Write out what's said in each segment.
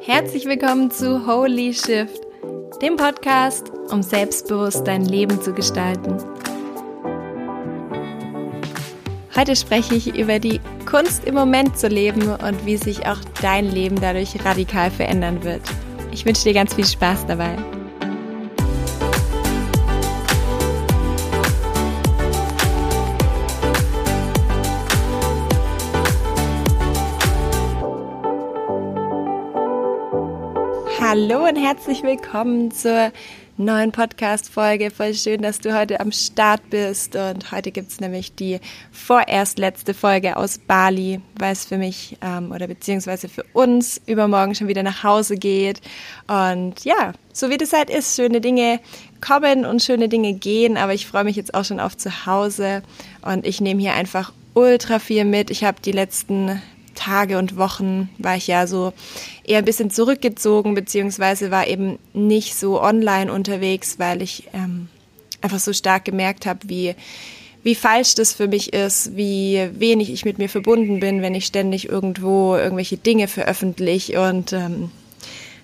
Herzlich willkommen zu Holy Shift, dem Podcast, um selbstbewusst dein Leben zu gestalten. Heute spreche ich über die Kunst im Moment zu leben und wie sich auch dein Leben dadurch radikal verändern wird. Ich wünsche dir ganz viel Spaß dabei. Hallo und herzlich willkommen zur neuen Podcast-Folge. Voll schön, dass du heute am Start bist. Und heute gibt es nämlich die vorerst letzte Folge aus Bali, weil es für mich ähm, oder beziehungsweise für uns übermorgen schon wieder nach Hause geht. Und ja, so wie das halt ist, schöne Dinge kommen und schöne Dinge gehen. Aber ich freue mich jetzt auch schon auf zu Hause. Und ich nehme hier einfach ultra viel mit. Ich habe die letzten Tage und Wochen war ich ja so eher ein bisschen zurückgezogen, beziehungsweise war eben nicht so online unterwegs, weil ich ähm, einfach so stark gemerkt habe, wie, wie falsch das für mich ist, wie wenig ich mit mir verbunden bin, wenn ich ständig irgendwo irgendwelche Dinge veröffentliche. Und ähm,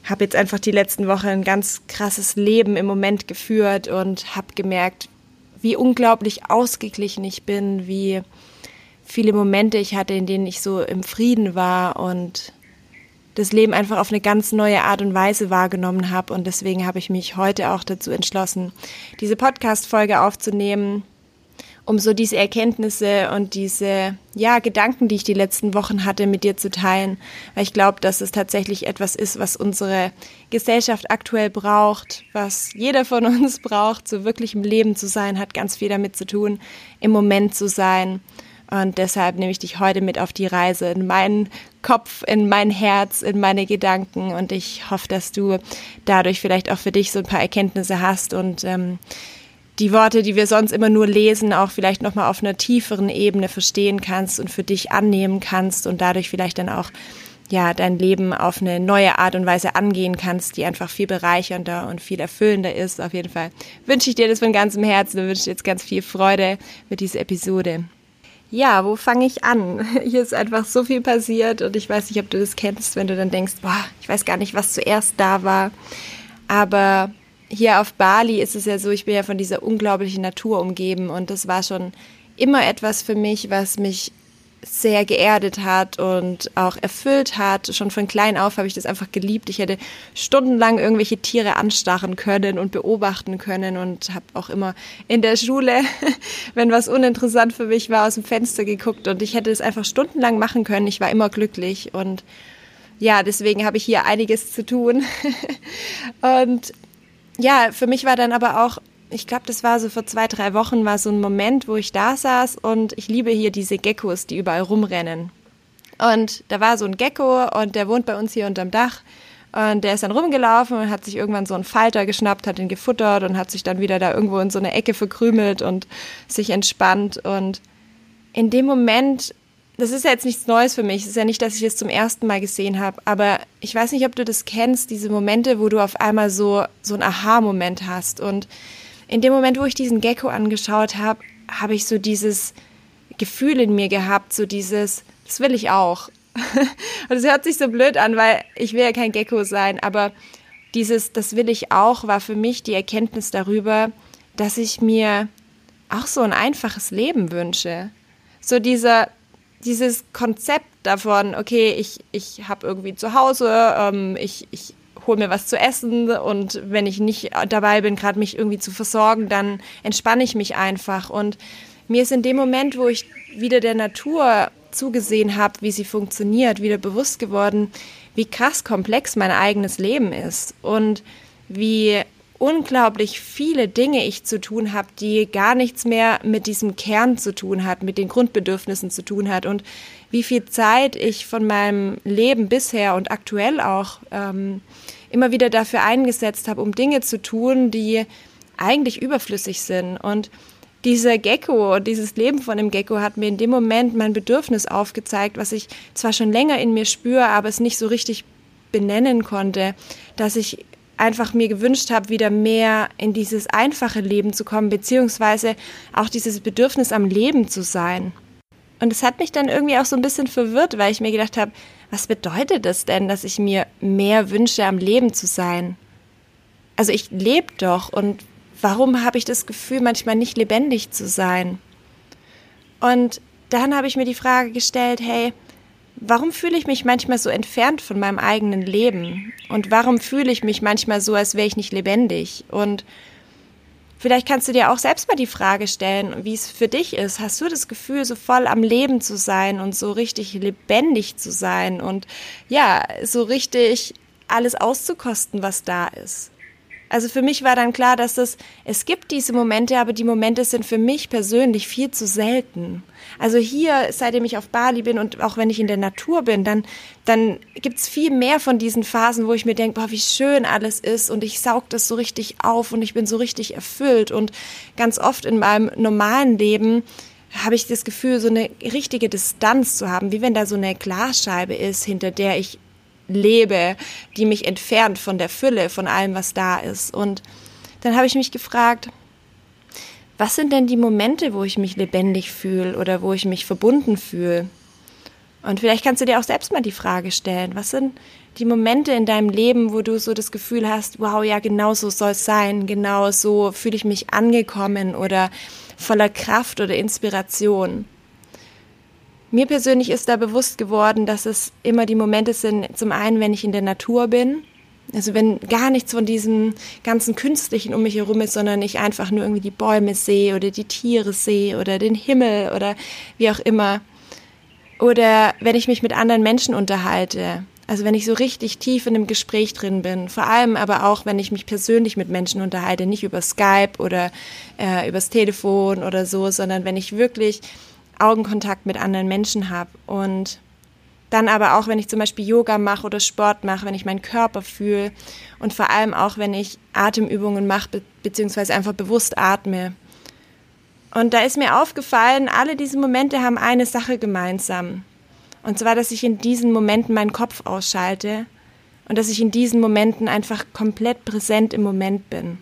habe jetzt einfach die letzten Wochen ein ganz krasses Leben im Moment geführt und habe gemerkt, wie unglaublich ausgeglichen ich bin, wie viele Momente ich hatte, in denen ich so im Frieden war und das Leben einfach auf eine ganz neue Art und Weise wahrgenommen habe. Und deswegen habe ich mich heute auch dazu entschlossen, diese Podcast-Folge aufzunehmen, um so diese Erkenntnisse und diese, ja, Gedanken, die ich die letzten Wochen hatte, mit dir zu teilen. Weil ich glaube, dass es tatsächlich etwas ist, was unsere Gesellschaft aktuell braucht, was jeder von uns braucht, so wirklich im Leben zu sein, hat ganz viel damit zu tun, im Moment zu sein und deshalb nehme ich dich heute mit auf die Reise in meinen Kopf, in mein Herz, in meine Gedanken. Und ich hoffe, dass du dadurch vielleicht auch für dich so ein paar Erkenntnisse hast und ähm, die Worte, die wir sonst immer nur lesen, auch vielleicht nochmal auf einer tieferen Ebene verstehen kannst und für dich annehmen kannst und dadurch vielleicht dann auch ja, dein Leben auf eine neue Art und Weise angehen kannst, die einfach viel bereichernder und viel erfüllender ist. Auf jeden Fall wünsche ich dir das von ganzem Herzen und wünsche dir jetzt ganz viel Freude mit dieser Episode. Ja, wo fange ich an? Hier ist einfach so viel passiert und ich weiß nicht, ob du das kennst, wenn du dann denkst, boah, ich weiß gar nicht, was zuerst da war. Aber hier auf Bali ist es ja so, ich bin ja von dieser unglaublichen Natur umgeben und das war schon immer etwas für mich, was mich sehr geerdet hat und auch erfüllt hat. Schon von klein auf habe ich das einfach geliebt. Ich hätte stundenlang irgendwelche Tiere anstarren können und beobachten können und habe auch immer in der Schule, wenn was uninteressant für mich war, aus dem Fenster geguckt und ich hätte es einfach stundenlang machen können. Ich war immer glücklich und ja, deswegen habe ich hier einiges zu tun. und ja, für mich war dann aber auch ich glaube, das war so vor zwei, drei Wochen, war so ein Moment, wo ich da saß und ich liebe hier diese Geckos, die überall rumrennen. Und da war so ein Gecko und der wohnt bei uns hier unterm Dach. Und der ist dann rumgelaufen und hat sich irgendwann so einen Falter geschnappt, hat ihn gefuttert und hat sich dann wieder da irgendwo in so eine Ecke verkrümelt und sich entspannt. Und in dem Moment, das ist ja jetzt nichts Neues für mich, es ist ja nicht, dass ich es zum ersten Mal gesehen habe, aber ich weiß nicht, ob du das kennst, diese Momente, wo du auf einmal so, so ein Aha-Moment hast. Und in dem Moment, wo ich diesen Gecko angeschaut habe, habe ich so dieses Gefühl in mir gehabt, so dieses, das will ich auch. Und es hört sich so blöd an, weil ich will ja kein Gecko sein, aber dieses, das will ich auch, war für mich die Erkenntnis darüber, dass ich mir auch so ein einfaches Leben wünsche. So dieser, dieses Konzept davon, okay, ich, ich habe irgendwie zu Hause, ähm, ich, ich hol mir was zu essen und wenn ich nicht dabei bin, gerade mich irgendwie zu versorgen, dann entspanne ich mich einfach. Und mir ist in dem Moment, wo ich wieder der Natur zugesehen habe, wie sie funktioniert, wieder bewusst geworden, wie krass komplex mein eigenes Leben ist und wie unglaublich viele Dinge ich zu tun habe, die gar nichts mehr mit diesem Kern zu tun hat, mit den Grundbedürfnissen zu tun hat und wie viel Zeit ich von meinem Leben bisher und aktuell auch ähm, immer wieder dafür eingesetzt habe, um Dinge zu tun, die eigentlich überflüssig sind. Und dieser Gecko, dieses Leben von dem Gecko hat mir in dem Moment mein Bedürfnis aufgezeigt, was ich zwar schon länger in mir spüre, aber es nicht so richtig benennen konnte, dass ich einfach mir gewünscht habe, wieder mehr in dieses einfache Leben zu kommen, beziehungsweise auch dieses Bedürfnis am Leben zu sein. Und es hat mich dann irgendwie auch so ein bisschen verwirrt, weil ich mir gedacht habe, was bedeutet das denn, dass ich mir mehr wünsche, am Leben zu sein? Also ich lebe doch und warum habe ich das Gefühl, manchmal nicht lebendig zu sein? Und dann habe ich mir die Frage gestellt, hey, warum fühle ich mich manchmal so entfernt von meinem eigenen Leben? Und warum fühle ich mich manchmal so, als wäre ich nicht lebendig? Und vielleicht kannst du dir auch selbst mal die Frage stellen, wie es für dich ist. Hast du das Gefühl, so voll am Leben zu sein und so richtig lebendig zu sein und ja, so richtig alles auszukosten, was da ist? Also für mich war dann klar, dass es, es gibt diese Momente, aber die Momente sind für mich persönlich viel zu selten. Also hier, seitdem ich auf Bali bin und auch wenn ich in der Natur bin, dann, dann gibt's viel mehr von diesen Phasen, wo ich mir denke, wie schön alles ist und ich saug das so richtig auf und ich bin so richtig erfüllt. Und ganz oft in meinem normalen Leben habe ich das Gefühl, so eine richtige Distanz zu haben, wie wenn da so eine Glasscheibe ist, hinter der ich lebe, die mich entfernt von der Fülle, von allem, was da ist. Und dann habe ich mich gefragt, was sind denn die Momente, wo ich mich lebendig fühle oder wo ich mich verbunden fühle? Und vielleicht kannst du dir auch selbst mal die Frage stellen, was sind die Momente in deinem Leben, wo du so das Gefühl hast, wow, ja, genau so soll es sein, genau so fühle ich mich angekommen oder voller Kraft oder Inspiration. Mir persönlich ist da bewusst geworden, dass es immer die Momente sind, zum einen, wenn ich in der Natur bin, also wenn gar nichts von diesem ganzen Künstlichen um mich herum ist, sondern ich einfach nur irgendwie die Bäume sehe oder die Tiere sehe oder den Himmel oder wie auch immer. Oder wenn ich mich mit anderen Menschen unterhalte. Also wenn ich so richtig tief in einem Gespräch drin bin. Vor allem aber auch, wenn ich mich persönlich mit Menschen unterhalte, nicht über Skype oder äh, übers Telefon oder so, sondern wenn ich wirklich Augenkontakt mit anderen Menschen habe. Und dann aber auch, wenn ich zum Beispiel Yoga mache oder Sport mache, wenn ich meinen Körper fühle und vor allem auch, wenn ich Atemübungen mache, be beziehungsweise einfach bewusst atme. Und da ist mir aufgefallen, alle diese Momente haben eine Sache gemeinsam. Und zwar, dass ich in diesen Momenten meinen Kopf ausschalte und dass ich in diesen Momenten einfach komplett präsent im Moment bin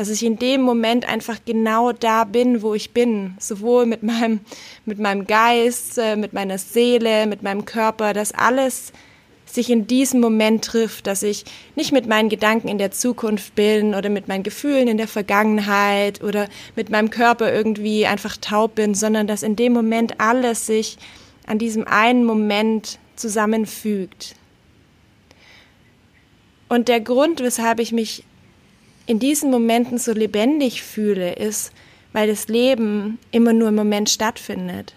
dass ich in dem Moment einfach genau da bin, wo ich bin, sowohl mit meinem, mit meinem Geist, äh, mit meiner Seele, mit meinem Körper, dass alles sich in diesem Moment trifft, dass ich nicht mit meinen Gedanken in der Zukunft bin oder mit meinen Gefühlen in der Vergangenheit oder mit meinem Körper irgendwie einfach taub bin, sondern dass in dem Moment alles sich an diesem einen Moment zusammenfügt. Und der Grund, weshalb ich mich in diesen Momenten so lebendig fühle, ist, weil das Leben immer nur im Moment stattfindet.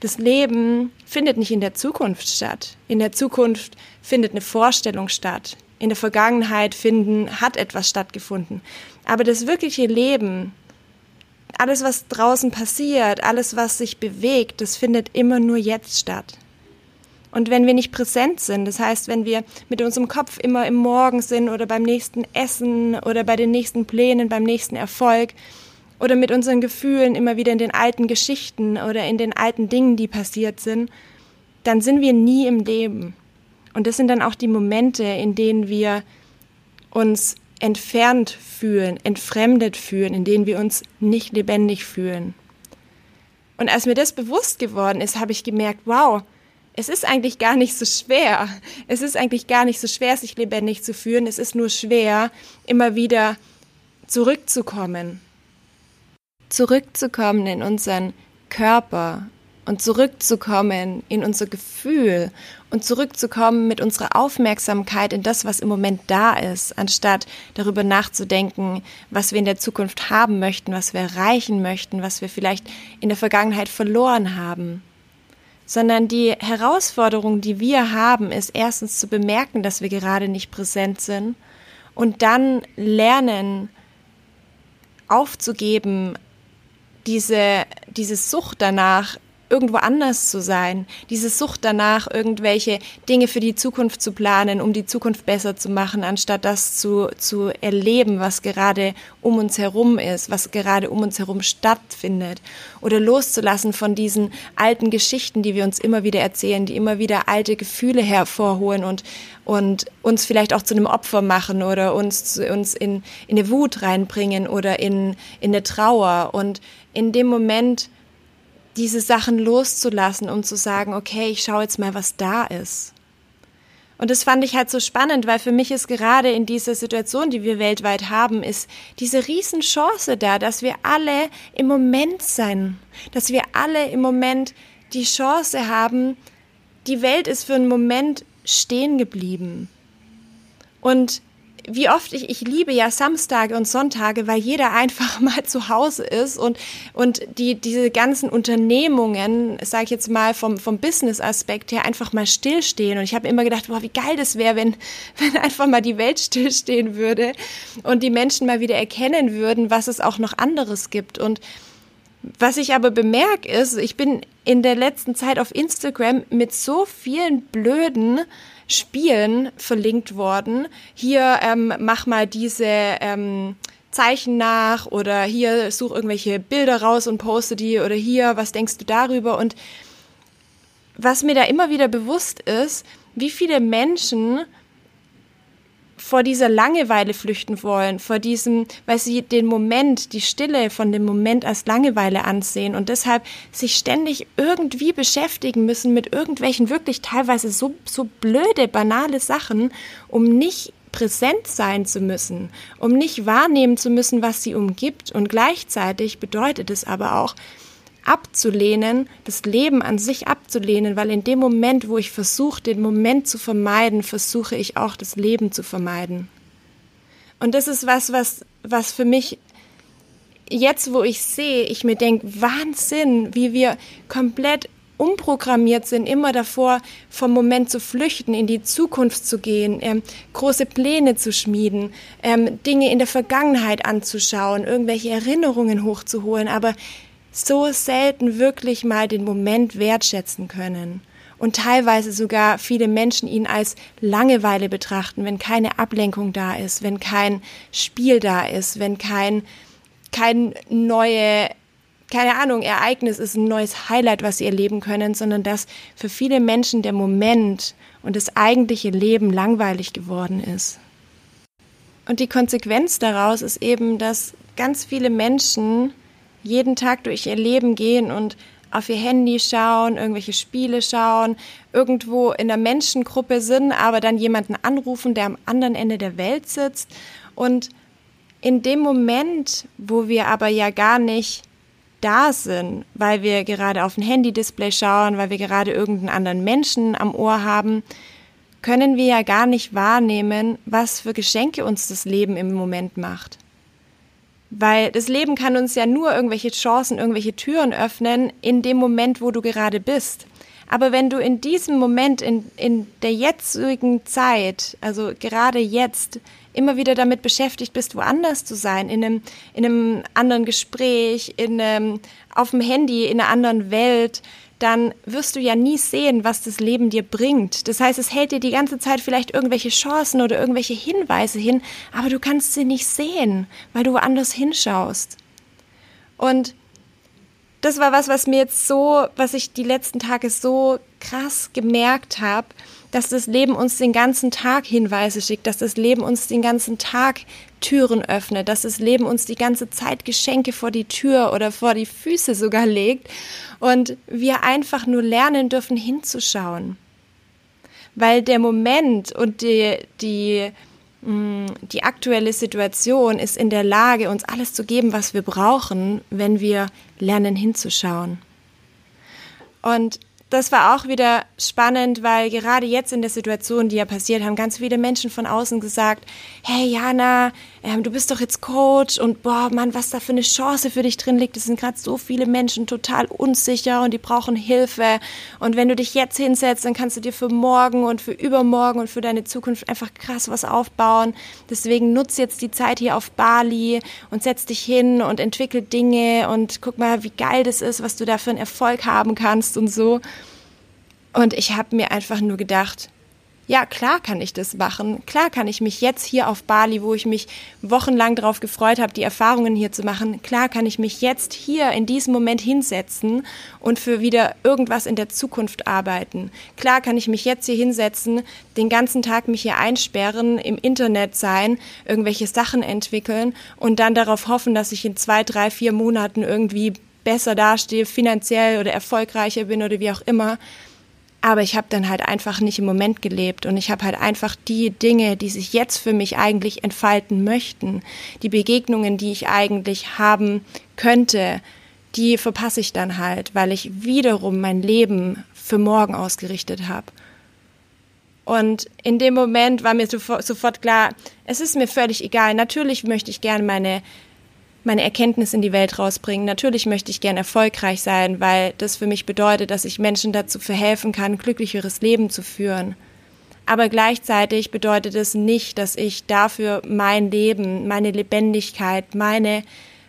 Das Leben findet nicht in der Zukunft statt. In der Zukunft findet eine Vorstellung statt. In der Vergangenheit finden, hat etwas stattgefunden. Aber das wirkliche Leben, alles, was draußen passiert, alles, was sich bewegt, das findet immer nur jetzt statt. Und wenn wir nicht präsent sind, das heißt, wenn wir mit unserem Kopf immer im Morgen sind oder beim nächsten Essen oder bei den nächsten Plänen, beim nächsten Erfolg oder mit unseren Gefühlen immer wieder in den alten Geschichten oder in den alten Dingen, die passiert sind, dann sind wir nie im Leben. Und das sind dann auch die Momente, in denen wir uns entfernt fühlen, entfremdet fühlen, in denen wir uns nicht lebendig fühlen. Und als mir das bewusst geworden ist, habe ich gemerkt, wow, es ist eigentlich gar nicht so schwer. Es ist eigentlich gar nicht so schwer, sich lebendig zu fühlen. Es ist nur schwer, immer wieder zurückzukommen. Zurückzukommen in unseren Körper und zurückzukommen in unser Gefühl und zurückzukommen mit unserer Aufmerksamkeit in das, was im Moment da ist, anstatt darüber nachzudenken, was wir in der Zukunft haben möchten, was wir erreichen möchten, was wir vielleicht in der Vergangenheit verloren haben sondern die Herausforderung, die wir haben, ist erstens zu bemerken, dass wir gerade nicht präsent sind und dann lernen aufzugeben, diese, diese Sucht danach, irgendwo anders zu sein, diese Sucht danach, irgendwelche Dinge für die Zukunft zu planen, um die Zukunft besser zu machen, anstatt das zu, zu erleben, was gerade um uns herum ist, was gerade um uns herum stattfindet. Oder loszulassen von diesen alten Geschichten, die wir uns immer wieder erzählen, die immer wieder alte Gefühle hervorholen und, und uns vielleicht auch zu einem Opfer machen oder uns, uns in, in eine Wut reinbringen oder in, in eine Trauer. Und in dem Moment, diese Sachen loszulassen und zu sagen, okay, ich schaue jetzt mal, was da ist. Und das fand ich halt so spannend, weil für mich ist gerade in dieser Situation, die wir weltweit haben, ist diese Riesenchance da, dass wir alle im Moment sein, dass wir alle im Moment die Chance haben, die Welt ist für einen Moment stehen geblieben. Und wie oft ich, ich liebe ja Samstage und Sonntage, weil jeder einfach mal zu Hause ist und, und die, diese ganzen Unternehmungen, sage ich jetzt mal vom, vom Business-Aspekt her, einfach mal stillstehen. Und ich habe immer gedacht, boah, wie geil das wäre, wenn, wenn einfach mal die Welt stillstehen würde und die Menschen mal wieder erkennen würden, was es auch noch anderes gibt. Und was ich aber bemerke ist, ich bin in der letzten Zeit auf Instagram mit so vielen blöden Spielen verlinkt worden. Hier ähm, mach mal diese ähm, Zeichen nach oder hier such irgendwelche Bilder raus und poste die oder hier, was denkst du darüber? Und was mir da immer wieder bewusst ist, wie viele Menschen vor dieser Langeweile flüchten wollen, vor diesem, weil sie den Moment, die Stille von dem Moment als Langeweile ansehen und deshalb sich ständig irgendwie beschäftigen müssen mit irgendwelchen wirklich teilweise so, so blöde, banale Sachen, um nicht präsent sein zu müssen, um nicht wahrnehmen zu müssen, was sie umgibt. Und gleichzeitig bedeutet es aber auch, abzulehnen, das Leben an sich abzulehnen, weil in dem Moment, wo ich versuche, den Moment zu vermeiden, versuche ich auch das Leben zu vermeiden. Und das ist was, was, was für mich jetzt, wo ich sehe, ich mir denke, Wahnsinn, wie wir komplett umprogrammiert sind, immer davor, vom Moment zu flüchten, in die Zukunft zu gehen, ähm, große Pläne zu schmieden, ähm, Dinge in der Vergangenheit anzuschauen, irgendwelche Erinnerungen hochzuholen. Aber so selten wirklich mal den Moment wertschätzen können und teilweise sogar viele Menschen ihn als Langeweile betrachten, wenn keine Ablenkung da ist, wenn kein Spiel da ist, wenn kein, kein neue, keine Ahnung, Ereignis ist, ein neues Highlight, was sie erleben können, sondern dass für viele Menschen der Moment und das eigentliche Leben langweilig geworden ist. Und die Konsequenz daraus ist eben, dass ganz viele Menschen jeden Tag durch ihr Leben gehen und auf ihr Handy schauen, irgendwelche Spiele schauen, irgendwo in der Menschengruppe sind, aber dann jemanden anrufen, der am anderen Ende der Welt sitzt. Und in dem Moment, wo wir aber ja gar nicht da sind, weil wir gerade auf ein Handy-Display schauen, weil wir gerade irgendeinen anderen Menschen am Ohr haben, können wir ja gar nicht wahrnehmen, was für Geschenke uns das Leben im Moment macht. Weil das Leben kann uns ja nur irgendwelche Chancen, irgendwelche Türen öffnen in dem Moment, wo du gerade bist. Aber wenn du in diesem Moment, in, in der jetzigen Zeit, also gerade jetzt, immer wieder damit beschäftigt bist, woanders zu sein, in einem, in einem anderen Gespräch, in einem, auf dem Handy, in einer anderen Welt, dann wirst du ja nie sehen, was das Leben dir bringt. Das heißt, es hält dir die ganze Zeit vielleicht irgendwelche Chancen oder irgendwelche Hinweise hin, aber du kannst sie nicht sehen, weil du woanders hinschaust. Und das war was, was mir jetzt so, was ich die letzten Tage so krass gemerkt habe, dass das Leben uns den ganzen Tag Hinweise schickt, dass das Leben uns den ganzen Tag Türen öffnet, dass das Leben uns die ganze Zeit Geschenke vor die Tür oder vor die Füße sogar legt und wir einfach nur lernen dürfen hinzuschauen. Weil der Moment und die, die, die aktuelle Situation ist in der Lage, uns alles zu geben, was wir brauchen, wenn wir lernen hinzuschauen. Und das war auch wieder spannend, weil gerade jetzt in der Situation, die ja passiert, haben ganz viele Menschen von außen gesagt, hey Jana, ähm, du bist doch jetzt Coach und boah, Mann, was da für eine Chance für dich drin liegt. Es sind gerade so viele Menschen total unsicher und die brauchen Hilfe. Und wenn du dich jetzt hinsetzt, dann kannst du dir für morgen und für übermorgen und für deine Zukunft einfach krass was aufbauen. Deswegen nutze jetzt die Zeit hier auf Bali und setz dich hin und entwickel Dinge und guck mal, wie geil das ist, was du da für einen Erfolg haben kannst und so. Und ich habe mir einfach nur gedacht, ja, klar kann ich das machen. Klar kann ich mich jetzt hier auf Bali, wo ich mich wochenlang darauf gefreut habe, die Erfahrungen hier zu machen, klar kann ich mich jetzt hier in diesem Moment hinsetzen und für wieder irgendwas in der Zukunft arbeiten. Klar kann ich mich jetzt hier hinsetzen, den ganzen Tag mich hier einsperren, im Internet sein, irgendwelche Sachen entwickeln und dann darauf hoffen, dass ich in zwei, drei, vier Monaten irgendwie besser dastehe, finanziell oder erfolgreicher bin oder wie auch immer. Aber ich habe dann halt einfach nicht im Moment gelebt und ich habe halt einfach die Dinge, die sich jetzt für mich eigentlich entfalten möchten, die Begegnungen, die ich eigentlich haben könnte, die verpasse ich dann halt, weil ich wiederum mein Leben für morgen ausgerichtet habe. Und in dem Moment war mir sofort klar, es ist mir völlig egal. Natürlich möchte ich gerne meine meine Erkenntnis in die Welt rausbringen. Natürlich möchte ich gern erfolgreich sein, weil das für mich bedeutet, dass ich Menschen dazu verhelfen kann, glücklicheres Leben zu führen. Aber gleichzeitig bedeutet es nicht, dass ich dafür mein Leben, meine Lebendigkeit, meine,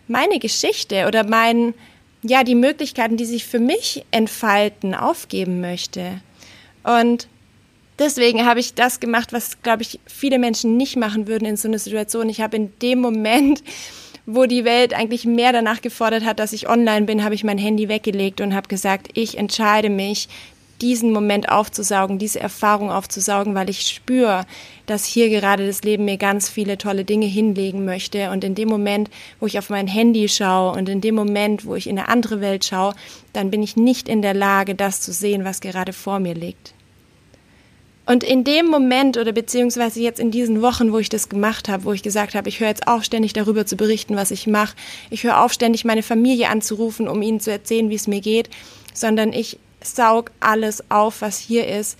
meine Geschichte oder mein, ja, die Möglichkeiten, die sich für mich entfalten, aufgeben möchte. Und deswegen habe ich das gemacht, was, glaube ich, viele Menschen nicht machen würden in so einer Situation. Ich habe in dem Moment wo die Welt eigentlich mehr danach gefordert hat, dass ich online bin, habe ich mein Handy weggelegt und habe gesagt, ich entscheide mich, diesen Moment aufzusaugen, diese Erfahrung aufzusaugen, weil ich spüre, dass hier gerade das Leben mir ganz viele tolle Dinge hinlegen möchte. Und in dem Moment, wo ich auf mein Handy schaue und in dem Moment, wo ich in eine andere Welt schaue, dann bin ich nicht in der Lage, das zu sehen, was gerade vor mir liegt. Und in dem Moment oder beziehungsweise jetzt in diesen Wochen, wo ich das gemacht habe, wo ich gesagt habe, ich höre jetzt auf, ständig darüber zu berichten, was ich mache, ich höre auf, ständig meine Familie anzurufen, um ihnen zu erzählen, wie es mir geht, sondern ich saug alles auf, was hier ist.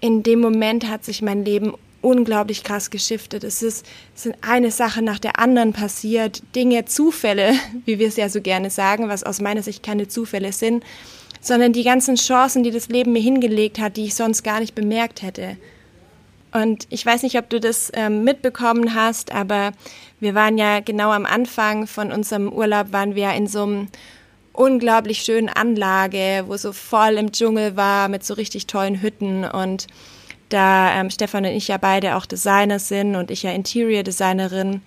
In dem Moment hat sich mein Leben unglaublich krass geschiftet. Es ist, es sind eine Sache nach der anderen passiert, Dinge, Zufälle, wie wir es ja so gerne sagen, was aus meiner Sicht keine Zufälle sind sondern die ganzen Chancen, die das Leben mir hingelegt hat, die ich sonst gar nicht bemerkt hätte. Und ich weiß nicht, ob du das ähm, mitbekommen hast, aber wir waren ja genau am Anfang von unserem Urlaub, waren wir in so einem unglaublich schönen Anlage, wo so voll im Dschungel war, mit so richtig tollen Hütten und da ähm, Stefan und ich ja beide auch Designer sind und ich ja Interior Designerin,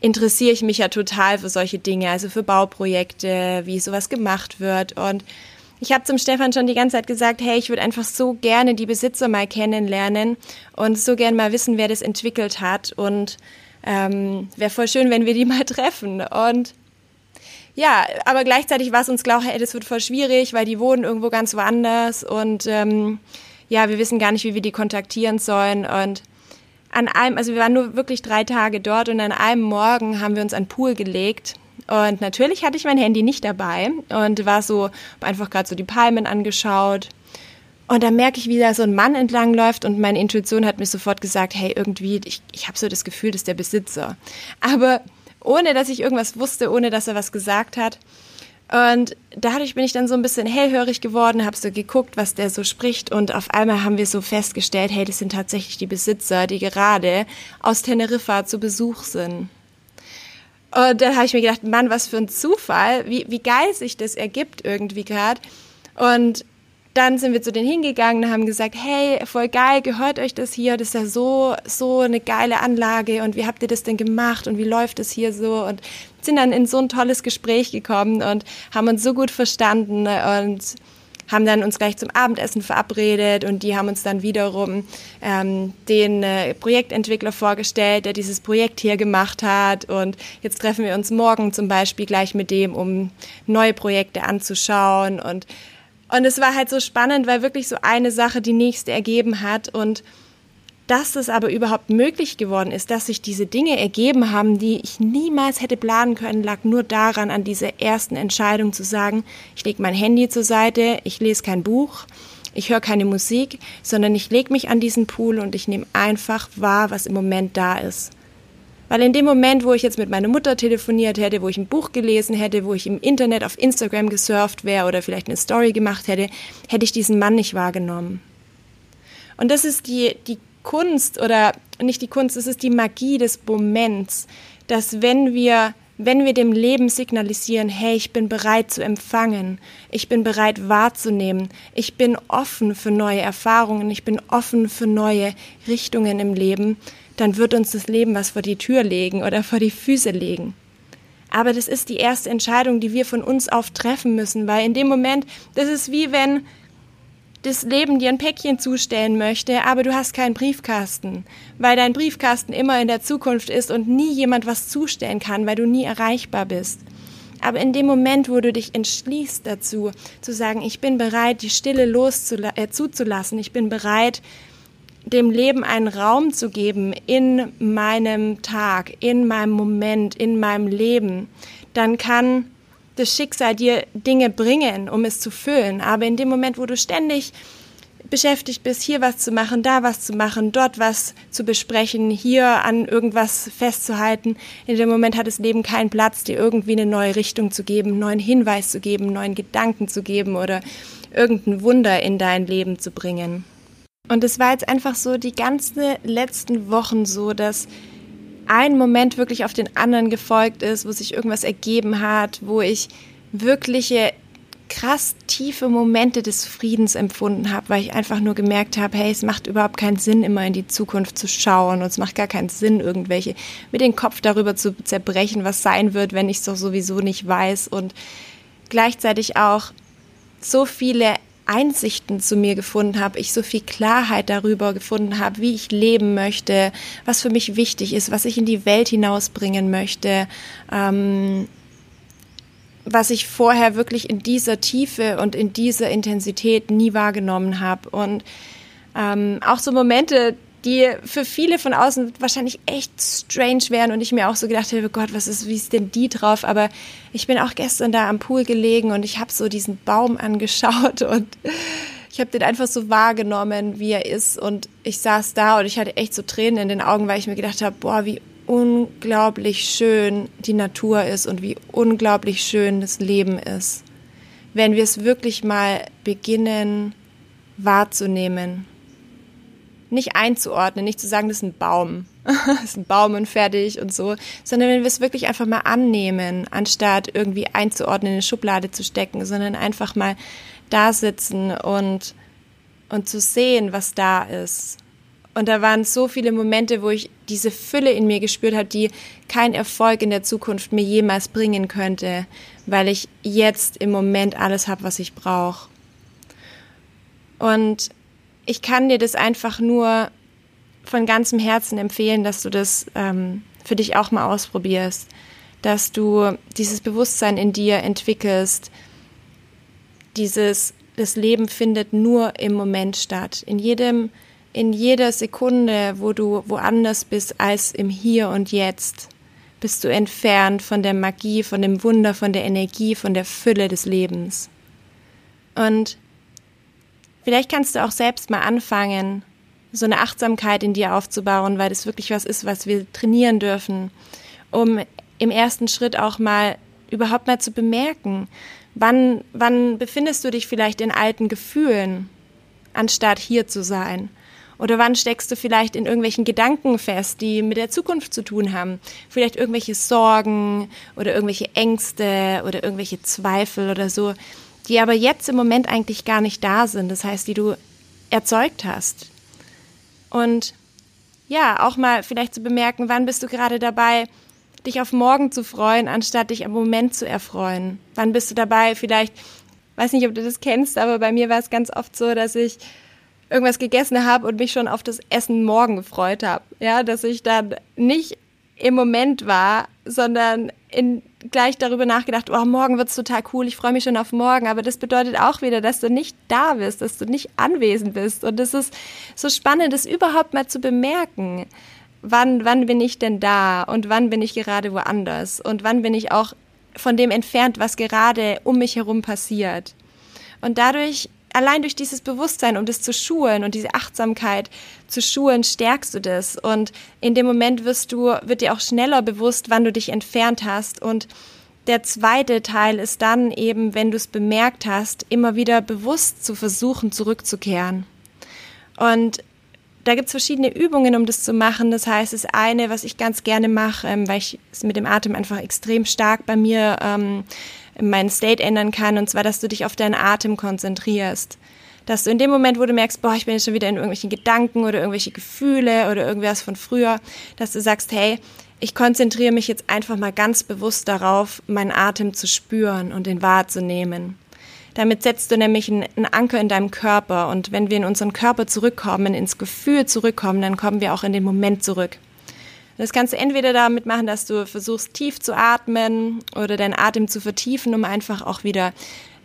interessiere ich mich ja total für solche Dinge, also für Bauprojekte, wie sowas gemacht wird und ich habe zum Stefan schon die ganze Zeit gesagt, hey, ich würde einfach so gerne die Besitzer mal kennenlernen und so gerne mal wissen, wer das entwickelt hat. Und ähm, wäre voll schön, wenn wir die mal treffen. Und ja, aber gleichzeitig war es uns klar, hey, das wird voll schwierig, weil die wohnen irgendwo ganz woanders und ähm, ja, wir wissen gar nicht, wie wir die kontaktieren sollen. Und an einem, also wir waren nur wirklich drei Tage dort und an einem Morgen haben wir uns an Pool gelegt und natürlich hatte ich mein Handy nicht dabei und war so, einfach gerade so die Palmen angeschaut. Und dann merke ich, wie da so ein Mann entlang läuft und meine Intuition hat mir sofort gesagt, hey, irgendwie, ich, ich habe so das Gefühl, das ist der Besitzer. Aber ohne, dass ich irgendwas wusste, ohne, dass er was gesagt hat. Und dadurch bin ich dann so ein bisschen hellhörig geworden, habe so geguckt, was der so spricht und auf einmal haben wir so festgestellt, hey, das sind tatsächlich die Besitzer, die gerade aus Teneriffa zu Besuch sind. Und dann habe ich mir gedacht, Mann, was für ein Zufall, wie, wie geil sich das ergibt irgendwie gerade. Und dann sind wir zu denen hingegangen und haben gesagt, hey, voll geil, gehört euch das hier? Das ist ja so, so eine geile Anlage und wie habt ihr das denn gemacht und wie läuft es hier so? Und sind dann in so ein tolles Gespräch gekommen und haben uns so gut verstanden und haben dann uns gleich zum Abendessen verabredet und die haben uns dann wiederum ähm, den äh, Projektentwickler vorgestellt, der dieses Projekt hier gemacht hat. Und jetzt treffen wir uns morgen zum Beispiel gleich mit dem, um neue Projekte anzuschauen. Und, und es war halt so spannend, weil wirklich so eine Sache die nächste ergeben hat und dass es aber überhaupt möglich geworden ist, dass sich diese Dinge ergeben haben, die ich niemals hätte planen können, lag nur daran, an dieser ersten Entscheidung zu sagen, ich lege mein Handy zur Seite, ich lese kein Buch, ich höre keine Musik, sondern ich lege mich an diesen Pool und ich nehme einfach wahr, was im Moment da ist. Weil in dem Moment, wo ich jetzt mit meiner Mutter telefoniert hätte, wo ich ein Buch gelesen hätte, wo ich im Internet auf Instagram gesurft wäre oder vielleicht eine Story gemacht hätte, hätte ich diesen Mann nicht wahrgenommen. Und das ist die, die Kunst oder nicht die Kunst, es ist die Magie des Moments, dass wenn wir wenn wir dem Leben signalisieren, hey, ich bin bereit zu empfangen, ich bin bereit wahrzunehmen, ich bin offen für neue Erfahrungen, ich bin offen für neue Richtungen im Leben, dann wird uns das Leben was vor die Tür legen oder vor die Füße legen. Aber das ist die erste Entscheidung, die wir von uns auf treffen müssen, weil in dem Moment, das ist wie wenn das Leben dir ein Päckchen zustellen möchte, aber du hast keinen Briefkasten, weil dein Briefkasten immer in der Zukunft ist und nie jemand was zustellen kann, weil du nie erreichbar bist. Aber in dem Moment, wo du dich entschließt dazu, zu sagen, ich bin bereit, die Stille äh, ich bin bereit, dem Leben einen Raum zu geben in meinem Tag, in meinem Moment, in meinem Leben, dann kann das Schicksal dir Dinge bringen, um es zu füllen. Aber in dem Moment, wo du ständig beschäftigt bist, hier was zu machen, da was zu machen, dort was zu besprechen, hier an irgendwas festzuhalten. In dem Moment hat das Leben keinen Platz, dir irgendwie eine neue Richtung zu geben, einen neuen Hinweis zu geben, neuen Gedanken zu geben oder irgendein Wunder in dein Leben zu bringen. Und es war jetzt einfach so die ganzen letzten Wochen so, dass ein Moment wirklich auf den anderen gefolgt ist, wo sich irgendwas ergeben hat, wo ich wirkliche krass tiefe Momente des Friedens empfunden habe, weil ich einfach nur gemerkt habe, hey, es macht überhaupt keinen Sinn, immer in die Zukunft zu schauen und es macht gar keinen Sinn, irgendwelche mit dem Kopf darüber zu zerbrechen, was sein wird, wenn ich es doch sowieso nicht weiß und gleichzeitig auch so viele Einsichten zu mir gefunden habe, ich so viel Klarheit darüber gefunden habe, wie ich leben möchte, was für mich wichtig ist, was ich in die Welt hinausbringen möchte, ähm, was ich vorher wirklich in dieser Tiefe und in dieser Intensität nie wahrgenommen habe. Und ähm, auch so Momente, die für viele von außen wahrscheinlich echt strange wären und ich mir auch so gedacht habe, Gott, was ist, wie ist denn die drauf? Aber ich bin auch gestern da am Pool gelegen und ich habe so diesen Baum angeschaut und ich habe den einfach so wahrgenommen, wie er ist und ich saß da und ich hatte echt so Tränen in den Augen, weil ich mir gedacht habe, boah, wie unglaublich schön die Natur ist und wie unglaublich schön das Leben ist, wenn wir es wirklich mal beginnen wahrzunehmen. Nicht einzuordnen, nicht zu sagen, das ist ein Baum, das ist ein Baum und fertig und so, sondern wenn wir es wirklich einfach mal annehmen, anstatt irgendwie einzuordnen, in eine Schublade zu stecken, sondern einfach mal da sitzen und, und zu sehen, was da ist. Und da waren so viele Momente, wo ich diese Fülle in mir gespürt habe, die kein Erfolg in der Zukunft mir jemals bringen könnte, weil ich jetzt im Moment alles habe, was ich brauche. Und ich kann dir das einfach nur von ganzem Herzen empfehlen, dass du das ähm, für dich auch mal ausprobierst, dass du dieses Bewusstsein in dir entwickelst, dieses, das Leben findet nur im Moment statt. In jedem in jeder Sekunde, wo du woanders bist als im Hier und Jetzt, bist du entfernt von der Magie, von dem Wunder, von der Energie, von der Fülle des Lebens. Und vielleicht kannst du auch selbst mal anfangen, so eine Achtsamkeit in dir aufzubauen, weil das wirklich was ist, was wir trainieren dürfen, um im ersten Schritt auch mal überhaupt mal zu bemerken, wann, wann befindest du dich vielleicht in alten Gefühlen, anstatt hier zu sein? Oder wann steckst du vielleicht in irgendwelchen Gedanken fest, die mit der Zukunft zu tun haben? Vielleicht irgendwelche Sorgen oder irgendwelche Ängste oder irgendwelche Zweifel oder so, die aber jetzt im Moment eigentlich gar nicht da sind. Das heißt, die du erzeugt hast. Und ja, auch mal vielleicht zu bemerken, wann bist du gerade dabei, dich auf morgen zu freuen, anstatt dich am Moment zu erfreuen? Wann bist du dabei, vielleicht, weiß nicht, ob du das kennst, aber bei mir war es ganz oft so, dass ich irgendwas gegessen habe und mich schon auf das Essen morgen gefreut habe. Ja, dass ich dann nicht im Moment war, sondern in, gleich darüber nachgedacht, oh, morgen wird's total cool, ich freue mich schon auf morgen. Aber das bedeutet auch wieder, dass du nicht da bist, dass du nicht anwesend bist. Und das ist so spannend, das überhaupt mal zu bemerken. Wann, wann bin ich denn da und wann bin ich gerade woanders und wann bin ich auch von dem entfernt, was gerade um mich herum passiert. Und dadurch allein durch dieses Bewusstsein, um das zu schulen und diese Achtsamkeit zu schulen, stärkst du das. Und in dem Moment wirst du, wird dir auch schneller bewusst, wann du dich entfernt hast. Und der zweite Teil ist dann eben, wenn du es bemerkt hast, immer wieder bewusst zu versuchen, zurückzukehren. Und da gibt's verschiedene Übungen, um das zu machen. Das heißt, das eine, was ich ganz gerne mache, ähm, weil ich es mit dem Atem einfach extrem stark bei mir ähm, meinen State ändern kann, und zwar, dass du dich auf deinen Atem konzentrierst. Dass du in dem Moment, wo du merkst, boah, ich bin jetzt schon wieder in irgendwelchen Gedanken oder irgendwelche Gefühle oder irgendwas von früher, dass du sagst, hey, ich konzentriere mich jetzt einfach mal ganz bewusst darauf, meinen Atem zu spüren und den wahrzunehmen. Damit setzt du nämlich einen Anker in deinem Körper und wenn wir in unseren Körper zurückkommen, ins Gefühl zurückkommen, dann kommen wir auch in den Moment zurück. Das kannst du entweder damit machen, dass du versuchst tief zu atmen oder deinen Atem zu vertiefen, um einfach auch wieder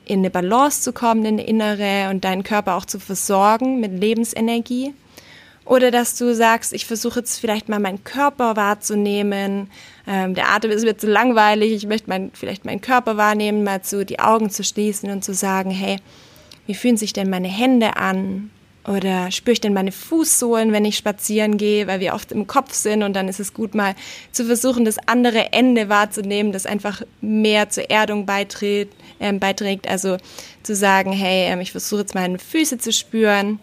in eine Balance zu kommen, in eine innere und deinen Körper auch zu versorgen mit Lebensenergie. Oder dass du sagst, ich versuche jetzt vielleicht mal meinen Körper wahrzunehmen. Ähm, der Atem ist mir zu langweilig. Ich möchte mein, vielleicht meinen Körper wahrnehmen, mal zu die Augen zu schließen und zu sagen, hey, wie fühlen sich denn meine Hände an? Oder spüre ich denn meine Fußsohlen, wenn ich spazieren gehe, weil wir oft im Kopf sind und dann ist es gut mal zu versuchen, das andere Ende wahrzunehmen, das einfach mehr zur Erdung beiträgt. Äh, beiträgt. Also zu sagen, hey, äh, ich versuche jetzt meine Füße zu spüren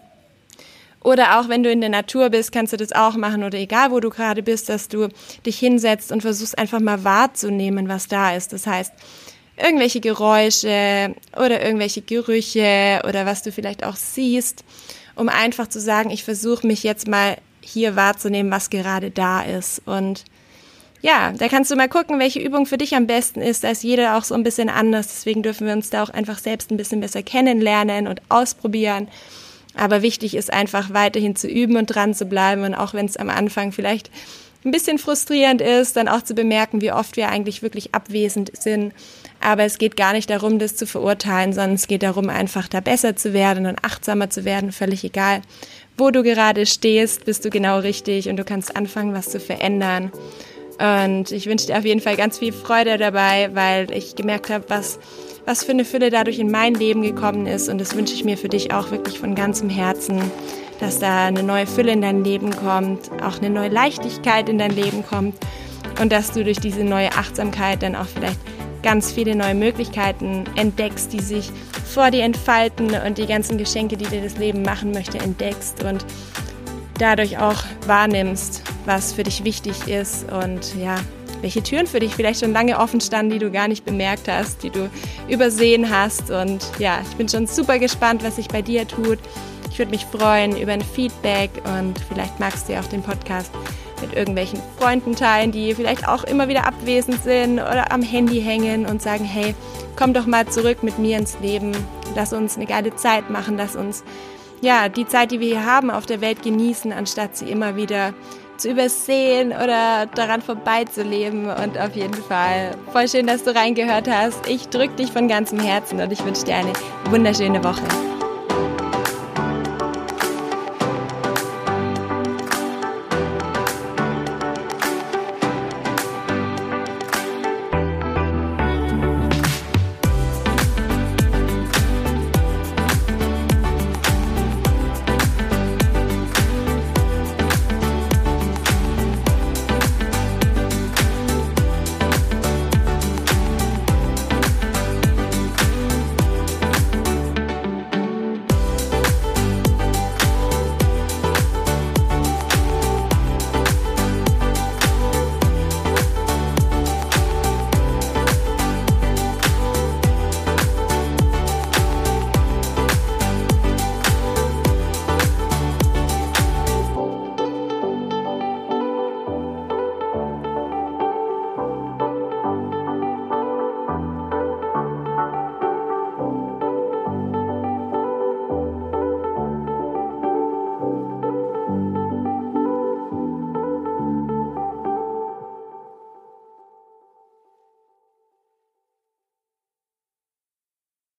oder auch wenn du in der Natur bist, kannst du das auch machen oder egal wo du gerade bist, dass du dich hinsetzt und versuchst einfach mal wahrzunehmen, was da ist. Das heißt, irgendwelche Geräusche oder irgendwelche Gerüche oder was du vielleicht auch siehst, um einfach zu sagen, ich versuche mich jetzt mal hier wahrzunehmen, was gerade da ist. Und ja, da kannst du mal gucken, welche Übung für dich am besten ist. Da ist jeder auch so ein bisschen anders. Deswegen dürfen wir uns da auch einfach selbst ein bisschen besser kennenlernen und ausprobieren. Aber wichtig ist einfach weiterhin zu üben und dran zu bleiben und auch wenn es am Anfang vielleicht ein bisschen frustrierend ist, dann auch zu bemerken, wie oft wir eigentlich wirklich abwesend sind. Aber es geht gar nicht darum, das zu verurteilen, sondern es geht darum, einfach da besser zu werden und achtsamer zu werden, völlig egal. Wo du gerade stehst, bist du genau richtig und du kannst anfangen, was zu verändern. Und ich wünsche dir auf jeden Fall ganz viel Freude dabei, weil ich gemerkt habe, was was für eine Fülle dadurch in mein Leben gekommen ist. Und das wünsche ich mir für dich auch wirklich von ganzem Herzen, dass da eine neue Fülle in dein Leben kommt, auch eine neue Leichtigkeit in dein Leben kommt und dass du durch diese neue Achtsamkeit dann auch vielleicht ganz viele neue Möglichkeiten entdeckst, die sich vor dir entfalten und die ganzen Geschenke, die dir das Leben machen möchte, entdeckst und dadurch auch wahrnimmst, was für dich wichtig ist und ja, welche Türen für dich vielleicht schon lange offen standen, die du gar nicht bemerkt hast, die du übersehen hast. Und ja, ich bin schon super gespannt, was sich bei dir tut. Ich würde mich freuen über ein Feedback und vielleicht magst du ja auch den Podcast mit irgendwelchen Freunden teilen, die vielleicht auch immer wieder abwesend sind oder am Handy hängen und sagen, hey, komm doch mal zurück mit mir ins Leben, lass uns eine geile Zeit machen, lass uns ja die Zeit, die wir hier haben auf der Welt genießen, anstatt sie immer wieder zu übersehen oder daran vorbeizuleben. Und auf jeden Fall voll schön, dass du reingehört hast. Ich drücke dich von ganzem Herzen und ich wünsche dir eine wunderschöne Woche.